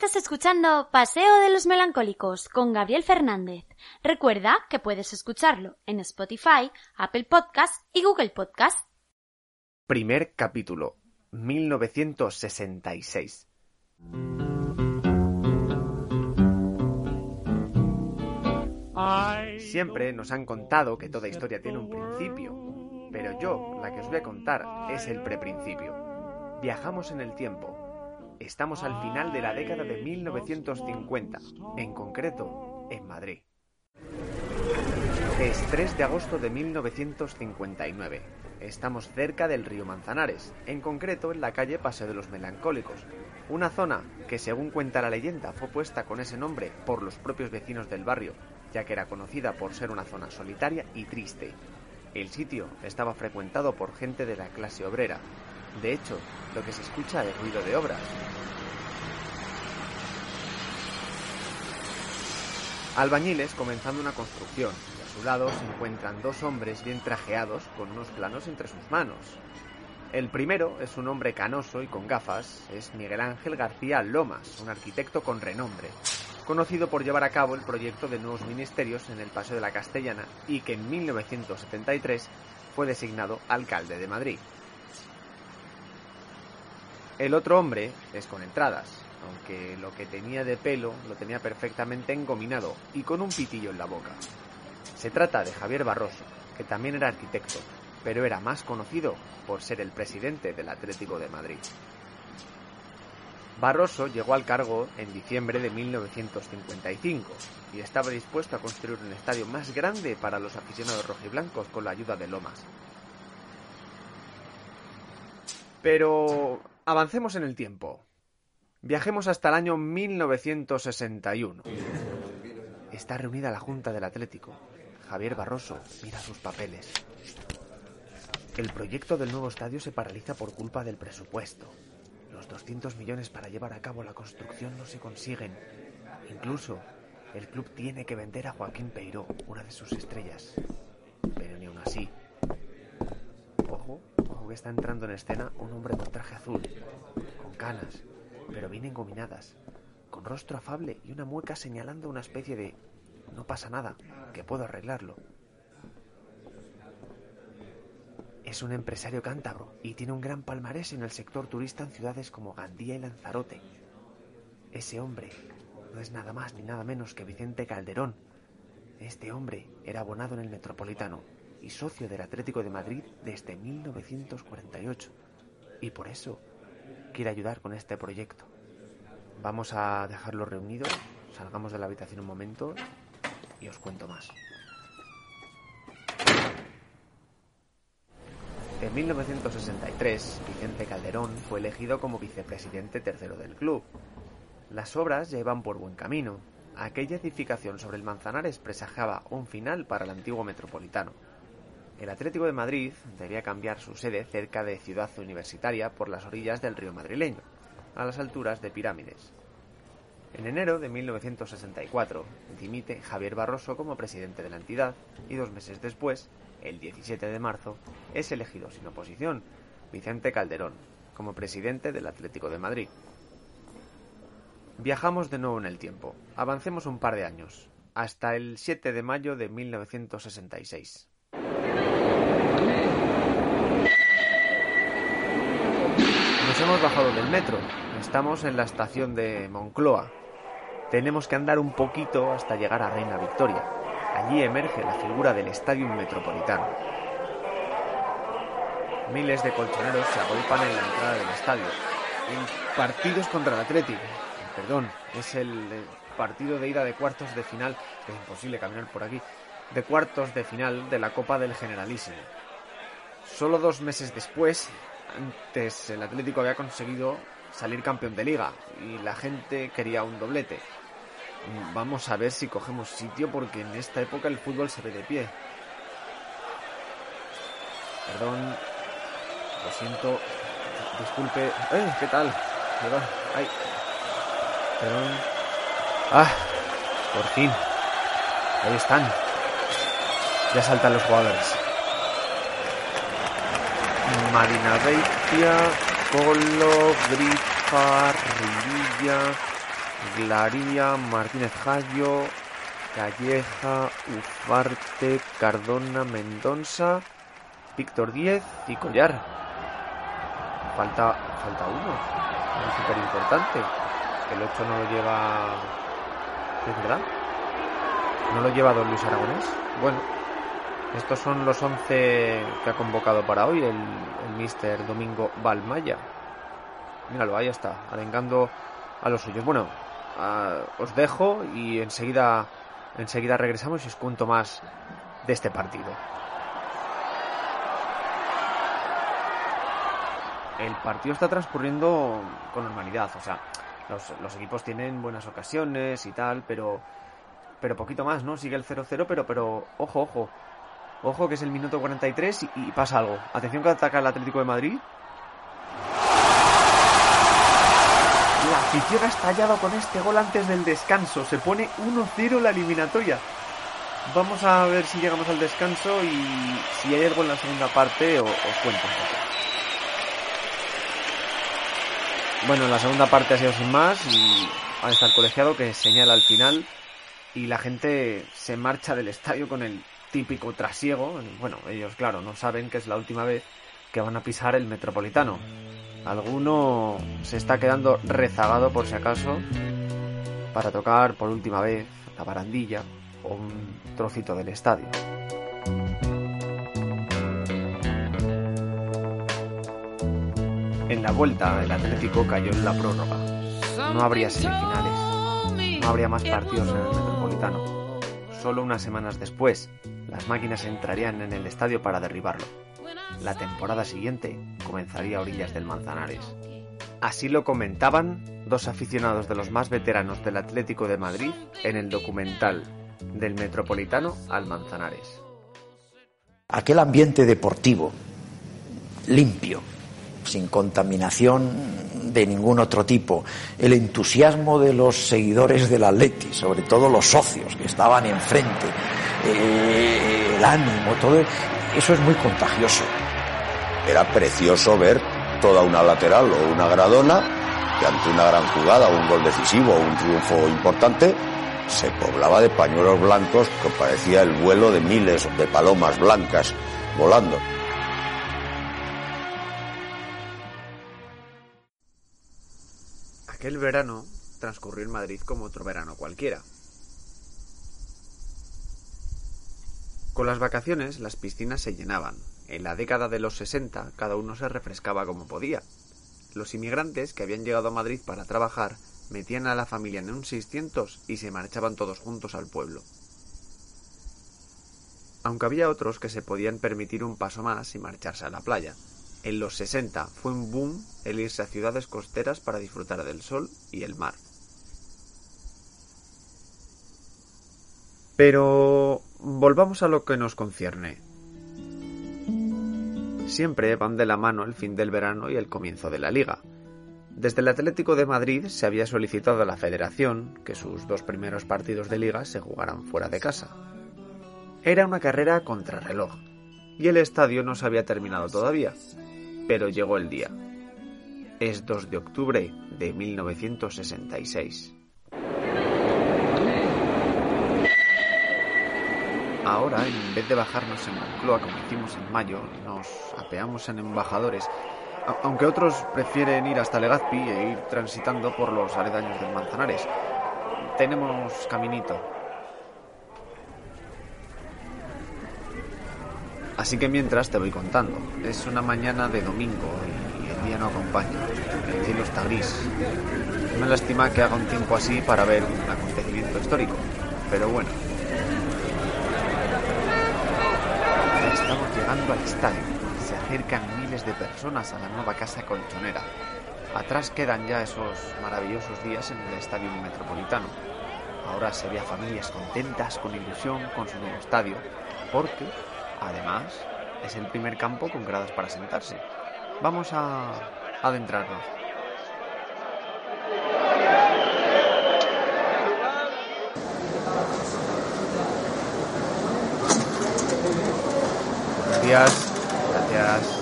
Estás escuchando Paseo de los Melancólicos con Gabriel Fernández. Recuerda que puedes escucharlo en Spotify, Apple Podcast y Google Podcast. Primer capítulo, 1966. Siempre nos han contado que toda historia tiene un principio, pero yo, la que os voy a contar, es el preprincipio. Viajamos en el tiempo. Estamos al final de la década de 1950, en concreto, en Madrid. Es 3 de agosto de 1959. Estamos cerca del río Manzanares, en concreto en la calle Paseo de los Melancólicos, una zona que según cuenta la leyenda fue puesta con ese nombre por los propios vecinos del barrio, ya que era conocida por ser una zona solitaria y triste. El sitio estaba frecuentado por gente de la clase obrera. De hecho, lo que se escucha es ruido de obras. Albañiles comenzando una construcción y a su lado se encuentran dos hombres bien trajeados con unos planos entre sus manos. El primero es un hombre canoso y con gafas, es Miguel Ángel García Lomas, un arquitecto con renombre, conocido por llevar a cabo el proyecto de nuevos ministerios en el Paseo de la Castellana y que en 1973 fue designado alcalde de Madrid. El otro hombre es con entradas, aunque lo que tenía de pelo lo tenía perfectamente engominado y con un pitillo en la boca. Se trata de Javier Barroso, que también era arquitecto, pero era más conocido por ser el presidente del Atlético de Madrid. Barroso llegó al cargo en diciembre de 1955 y estaba dispuesto a construir un estadio más grande para los aficionados rojiblancos con la ayuda de Lomas. Pero avancemos en el tiempo. Viajemos hasta el año 1961. Está reunida la Junta del Atlético. Javier Barroso mira sus papeles. El proyecto del nuevo estadio se paraliza por culpa del presupuesto. Los 200 millones para llevar a cabo la construcción no se consiguen. Incluso el club tiene que vender a Joaquín Peiró, una de sus estrellas. Pero ni aún así. Ojo, ojo que está entrando en escena un hombre con traje azul, con canas, pero bien engominadas, con rostro afable y una mueca señalando una especie de no pasa nada, que puedo arreglarlo. Es un empresario cántabro y tiene un gran palmarés en el sector turista en ciudades como Gandía y Lanzarote. Ese hombre no es nada más ni nada menos que Vicente Calderón. Este hombre era abonado en el Metropolitano y socio del Atlético de Madrid desde 1948. Y por eso quiere ayudar con este proyecto. Vamos a dejarlo reunido, salgamos de la habitación un momento y os cuento más. En 1963, Vicente Calderón fue elegido como vicepresidente tercero del club. Las obras ya iban por buen camino. Aquella edificación sobre el Manzanares presajaba un final para el antiguo metropolitano. El Atlético de Madrid debía cambiar su sede cerca de Ciudad Universitaria por las orillas del río madrileño, a las alturas de Pirámides. En enero de 1964 dimite Javier Barroso como presidente de la entidad y dos meses después el 17 de marzo, es elegido sin oposición Vicente Calderón como presidente del Atlético de Madrid. Viajamos de nuevo en el tiempo. Avancemos un par de años, hasta el 7 de mayo de 1966. Nos hemos bajado del metro. Estamos en la estación de Moncloa. Tenemos que andar un poquito hasta llegar a Reina Victoria. Allí emerge la figura del Estadio Metropolitano. Miles de colchoneros se agolpan en la entrada del estadio. Partidos contra el Atlético. Perdón, es el eh, partido de ida de cuartos de final. Es imposible caminar por aquí. De cuartos de final de la Copa del Generalísimo. Solo dos meses después, antes el Atlético había conseguido salir campeón de liga y la gente quería un doblete. Vamos a ver si cogemos sitio porque en esta época el fútbol se ve de pie. Perdón. Lo siento. Disculpe. ¡Eh! ¿Qué tal? ¡Ay! Perdón. ¡Ah! Por fin. Ahí están. Ya saltan los jugadores. Marina Beitia, Polo, Grifa, Rivilla, Glaría, Martínez Jallo, Calleja, Ufarte, Cardona, Mendonza, Víctor Díez y Collar. Falta, falta uno, es súper importante. El 8 no lo lleva... ¿Es? ¿No lo lleva don Luis Aragonés? Bueno, estos son los 11 que ha convocado para hoy el, el mister Domingo Balmaya. Míralo, ahí está, arengando a los suyos. Bueno, os dejo y enseguida, enseguida regresamos y os cuento más de este partido. El partido está transcurriendo con normalidad, o sea, los, los equipos tienen buenas ocasiones y tal, pero pero poquito más, ¿no? Sigue el 0-0, pero, pero, ojo, ojo. Ojo que es el minuto 43 y, y pasa algo. Atención que ataca el Atlético de Madrid. La afición ha estallado con este gol antes del descanso. Se pone 1-0 la eliminatoria. Vamos a ver si llegamos al descanso y si hay algo en la segunda parte os, cuento. Bueno, en la segunda parte ha sido sin más y ahí está el colegiado que señala al final y la gente se marcha del estadio con el típico trasiego. Bueno, ellos, claro, no saben que es la última vez que van a pisar el metropolitano. Alguno se está quedando rezagado por si acaso para tocar por última vez la barandilla o un trocito del estadio. En la vuelta, el Atlético cayó en la prórroga. No habría semifinales. No habría más partidos en el Metropolitano. Solo unas semanas después, las máquinas entrarían en el estadio para derribarlo. La temporada siguiente comenzaría a orillas del Manzanares. Así lo comentaban dos aficionados de los más veteranos del Atlético de Madrid en el documental Del Metropolitano al Manzanares. Aquel ambiente deportivo, limpio, sin contaminación de ningún otro tipo, el entusiasmo de los seguidores del Atleti, sobre todo los socios que estaban enfrente, eh, el ánimo, todo eso es muy contagioso. Era precioso ver toda una lateral o una gradona que ante una gran jugada, un gol decisivo un triunfo importante, se poblaba de pañuelos blancos que parecía el vuelo de miles de palomas blancas volando. Aquel verano transcurrió en Madrid como otro verano cualquiera. Con las vacaciones las piscinas se llenaban. En la década de los 60 cada uno se refrescaba como podía. Los inmigrantes que habían llegado a Madrid para trabajar metían a la familia en un 600 y se marchaban todos juntos al pueblo. Aunque había otros que se podían permitir un paso más y marcharse a la playa. En los 60 fue un boom el irse a ciudades costeras para disfrutar del sol y el mar. Pero volvamos a lo que nos concierne. Siempre van de la mano el fin del verano y el comienzo de la liga. Desde el Atlético de Madrid se había solicitado a la Federación que sus dos primeros partidos de liga se jugaran fuera de casa. Era una carrera contrarreloj y el estadio no se había terminado todavía, pero llegó el día. Es 2 de octubre de 1966. Ahora, en vez de bajarnos en Moncloa como hicimos en mayo, nos apeamos en embajadores, aunque otros prefieren ir hasta Legazpi e ir transitando por los aledaños del Manzanares. Tenemos caminito. Así que mientras te voy contando. Es una mañana de domingo y el día no acompaña. El cielo está gris. Me lástima que haga un tiempo así para ver un acontecimiento histórico. Pero bueno. Estamos llegando al estadio. Se acercan miles de personas a la nueva casa colchonera. Atrás quedan ya esos maravillosos días en el estadio metropolitano. Ahora se ve a familias contentas, con ilusión, con su nuevo estadio. Porque Además, es el primer campo con gradas para sentarse. Vamos a adentrarnos. Días, gracias.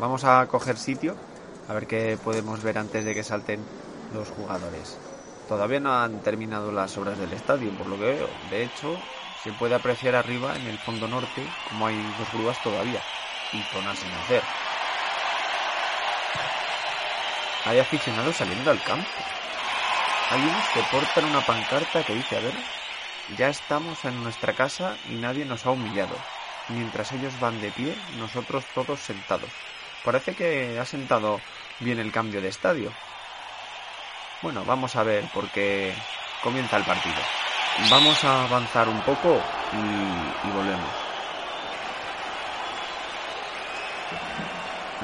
Vamos a coger sitio, a ver qué podemos ver antes de que salten los jugadores. Todavía no han terminado las obras del estadio, por lo que veo. De hecho, se puede apreciar arriba, en el fondo norte, como hay dos grúas todavía y zonas sin hacer. Hay aficionados saliendo al campo. Hay unos que portan una pancarta que dice, a ver, ya estamos en nuestra casa y nadie nos ha humillado. Mientras ellos van de pie, nosotros todos sentados. Parece que ha sentado bien el cambio de estadio. Bueno, vamos a ver porque comienza el partido. Vamos a avanzar un poco y, volvemos.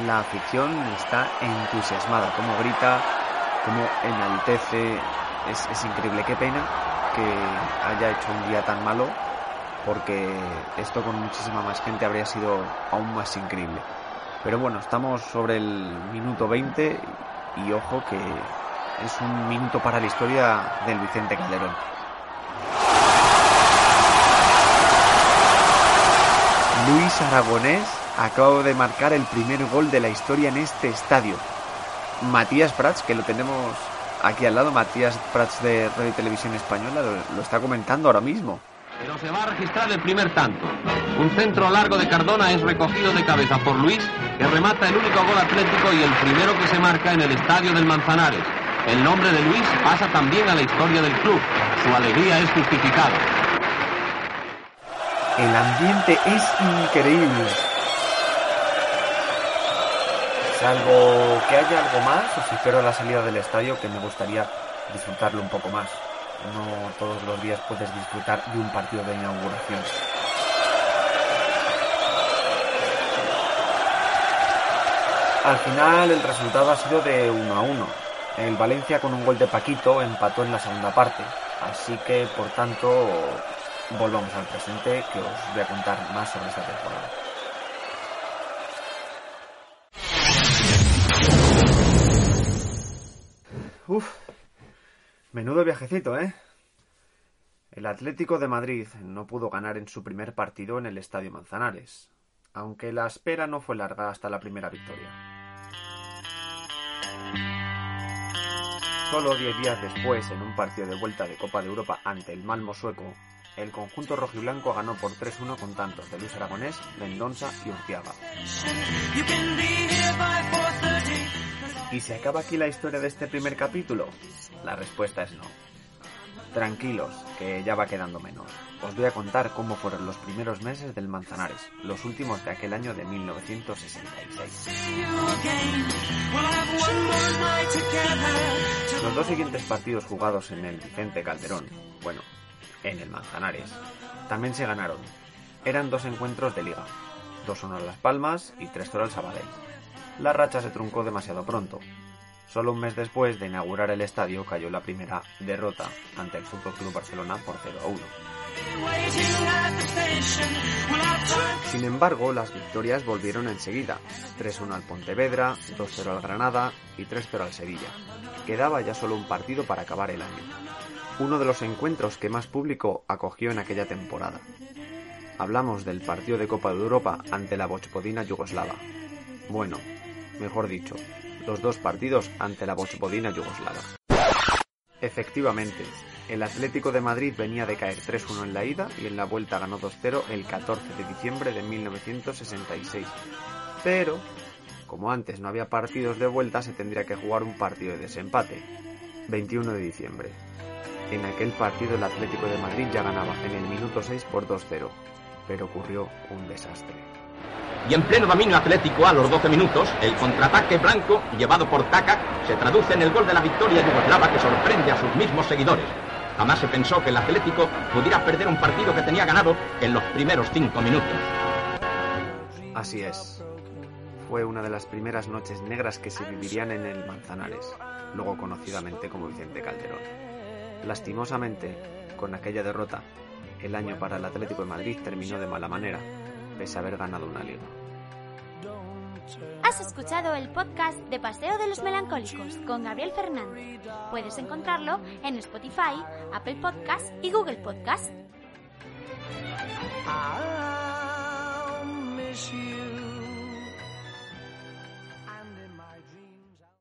La afición está entusiasmada, como grita, como enaltece. Es, es increíble, qué pena que haya hecho un día tan malo, porque esto con muchísima más gente habría sido aún más increíble. Pero bueno, estamos sobre el minuto 20 y ojo que es un minuto para la historia del Vicente Calderón. Luis Aragonés acaba de marcar el primer gol de la historia en este estadio. Matías Prats, que lo tenemos aquí al lado, Matías Prats de Radio Televisión Española, lo, está comentando ahora mismo. Pero se va a registrar el primer tanto. Un centro largo de Cardona es recogido de cabeza por Luis, que remata el único gol atlético y el primero que se marca en el estadio del Manzanares. El nombre de Luis pasa también a la historia del club. Su alegría es justificada. El ambiente es increíble. Salvo que haya algo más, os espero a la salida del estadio que me gustaría disfrutarlo un poco más. No todos los días puedes disfrutar de un partido de inauguración. Al final el resultado ha sido de 1 a 1. El Valencia con un gol de Paquito empató en la segunda parte. Así que por tanto volvamos al presente que os voy a contar más sobre esta temporada. Uf, menudo viajecito, ¿eh? El Atlético de Madrid no pudo ganar en su primer partido en el Estadio Manzanares, aunque la espera no fue larga hasta la primera victoria. Solo diez días después, en un partido de vuelta de Copa de Europa ante el Malmo sueco, el conjunto rojiblanco ganó por 3-1 con tantos de Luis Aragonés, Mendonza y Urciaga. ¿Y se acaba aquí la historia de este primer capítulo? La respuesta es no. Tranquilos, que ya va quedando menos. Os voy a contar cómo fueron los primeros meses del Manzanares, los últimos de aquel año de 1966. Los dos siguientes partidos jugados en el Vicente Calderón, bueno, en el Manzanares. También se ganaron. Eran dos encuentros de liga. Dos a Las Palmas y tres al Sabadell. La racha se truncó demasiado pronto. Solo un mes después de inaugurar el estadio cayó la primera derrota ante el Fútbol Club Barcelona por 0 a 1. Sin embargo, las victorias volvieron enseguida. 3-1 al Pontevedra, 2-0 al Granada y 3-0 al Sevilla. Quedaba ya solo un partido para acabar el año uno de los encuentros que más público acogió en aquella temporada. Hablamos del partido de Copa de Europa ante la Bochpodina yugoslava. Bueno, mejor dicho, los dos partidos ante la Bochpodina yugoslava. Efectivamente, el Atlético de Madrid venía de caer 3-1 en la ida y en la vuelta ganó 2-0 el 14 de diciembre de 1966. Pero, como antes no había partidos de vuelta, se tendría que jugar un partido de desempate. 21 de diciembre. En aquel partido el Atlético de Madrid ya ganaba en el minuto 6 por 2-0, pero ocurrió un desastre. Y en pleno dominio atlético a los 12 minutos, el contraataque blanco, llevado por Taka, se traduce en el gol de la victoria yugoslava que sorprende a sus mismos seguidores. Jamás se pensó que el Atlético pudiera perder un partido que tenía ganado en los primeros cinco minutos. Así es. Fue una de las primeras noches negras que se vivirían en el Manzanares, luego conocidamente como Vicente Calderón. Lastimosamente, con aquella derrota, el año para el Atlético de Madrid terminó de mala manera, pese a haber ganado una liga. Has escuchado el podcast de Paseo de los Melancólicos con Gabriel Fernández. Puedes encontrarlo en Spotify, Apple Podcast y Google Podcast.